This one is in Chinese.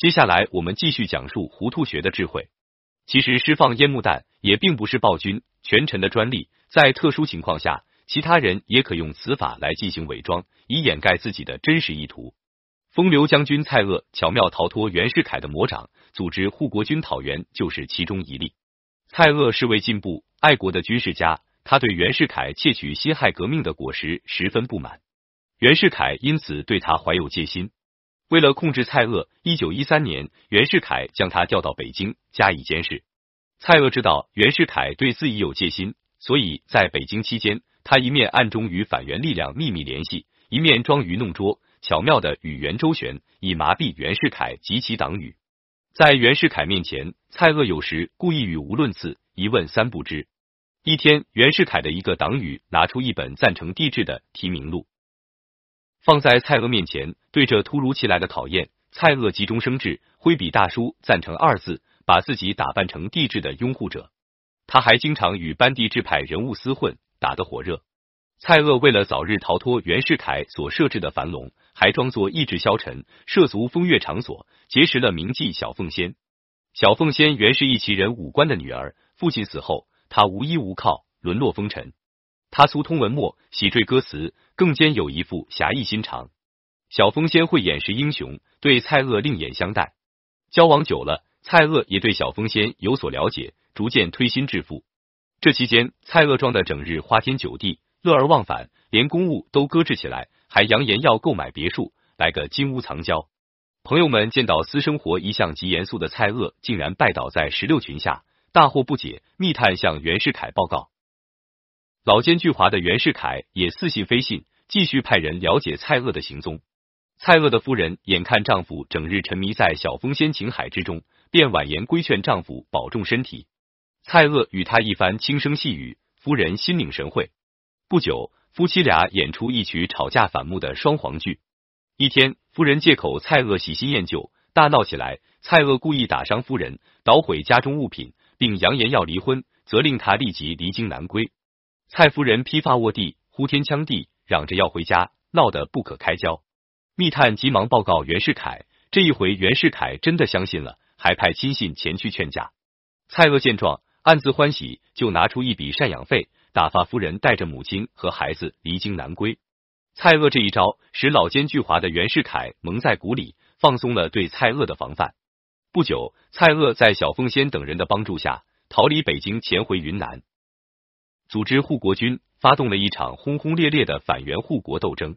接下来我们继续讲述糊涂学的智慧。其实释放烟幕弹也并不是暴君权臣的专利，在特殊情况下，其他人也可用此法来进行伪装，以掩盖自己的真实意图。风流将军蔡锷巧妙逃脱袁世凯的魔掌，组织护国军讨袁，就是其中一例。蔡锷是位进步爱国的军事家，他对袁世凯窃取辛亥革命的果实十分不满，袁世凯因此对他怀有戒心。为了控制蔡锷，一九一三年，袁世凯将他调到北京加以监视。蔡锷知道袁世凯对自己有戒心，所以在北京期间，他一面暗中与反袁力量秘密联系，一面装愚弄拙，巧妙的与袁周旋，以麻痹袁世凯及其党羽。在袁世凯面前，蔡锷有时故意语无伦次，一问三不知。一天，袁世凯的一个党羽拿出一本赞成帝制的提名录。放在蔡锷面前，对着突如其来的考验，蔡锷急中生智，挥笔大书“赞成”二字，把自己打扮成帝制的拥护者。他还经常与班帝制派人物厮混，打得火热。蔡锷为了早日逃脱袁世凯所设置的樊笼，还装作意志消沉，涉足风月场所，结识了名妓小凤仙。小凤仙原是一旗人武官的女儿，父亲死后，她无依无靠，沦落风尘。他粗通文墨，喜缀歌词，更兼有一副侠义心肠。小风仙会掩饰英雄，对蔡锷另眼相待。交往久了，蔡锷也对小风仙有所了解，逐渐推心置腹。这期间，蔡锷装的整日花天酒地，乐而忘返，连公务都搁置起来，还扬言要购买别墅，来个金屋藏娇。朋友们见到私生活一向极严肃的蔡锷，竟然拜倒在石榴裙下，大惑不解，密探向袁世凯报告。老奸巨猾的袁世凯也似信非信，继续派人了解蔡锷的行踪。蔡锷的夫人眼看丈夫整日沉迷在小风仙情海之中，便婉言规劝丈夫保重身体。蔡锷与他一番轻声细语，夫人心领神会。不久，夫妻俩演出一曲吵架反目的双簧剧。一天，夫人借口蔡锷喜新厌旧，大闹起来。蔡锷故意打伤夫人，捣毁家中物品，并扬言要离婚，责令他立即离京南归。蔡夫人披发卧地，呼天抢地，嚷着要回家，闹得不可开交。密探急忙报告袁世凯，这一回袁世凯真的相信了，还派亲信前去劝架。蔡锷见状，暗自欢喜，就拿出一笔赡养费，打发夫人带着母亲和孩子离京南归。蔡锷这一招，使老奸巨猾的袁世凯蒙在鼓里，放松了对蔡锷的防范。不久，蔡锷在小凤仙等人的帮助下，逃离北京，潜回云南。组织护国军，发动了一场轰轰烈烈的反袁护国斗争。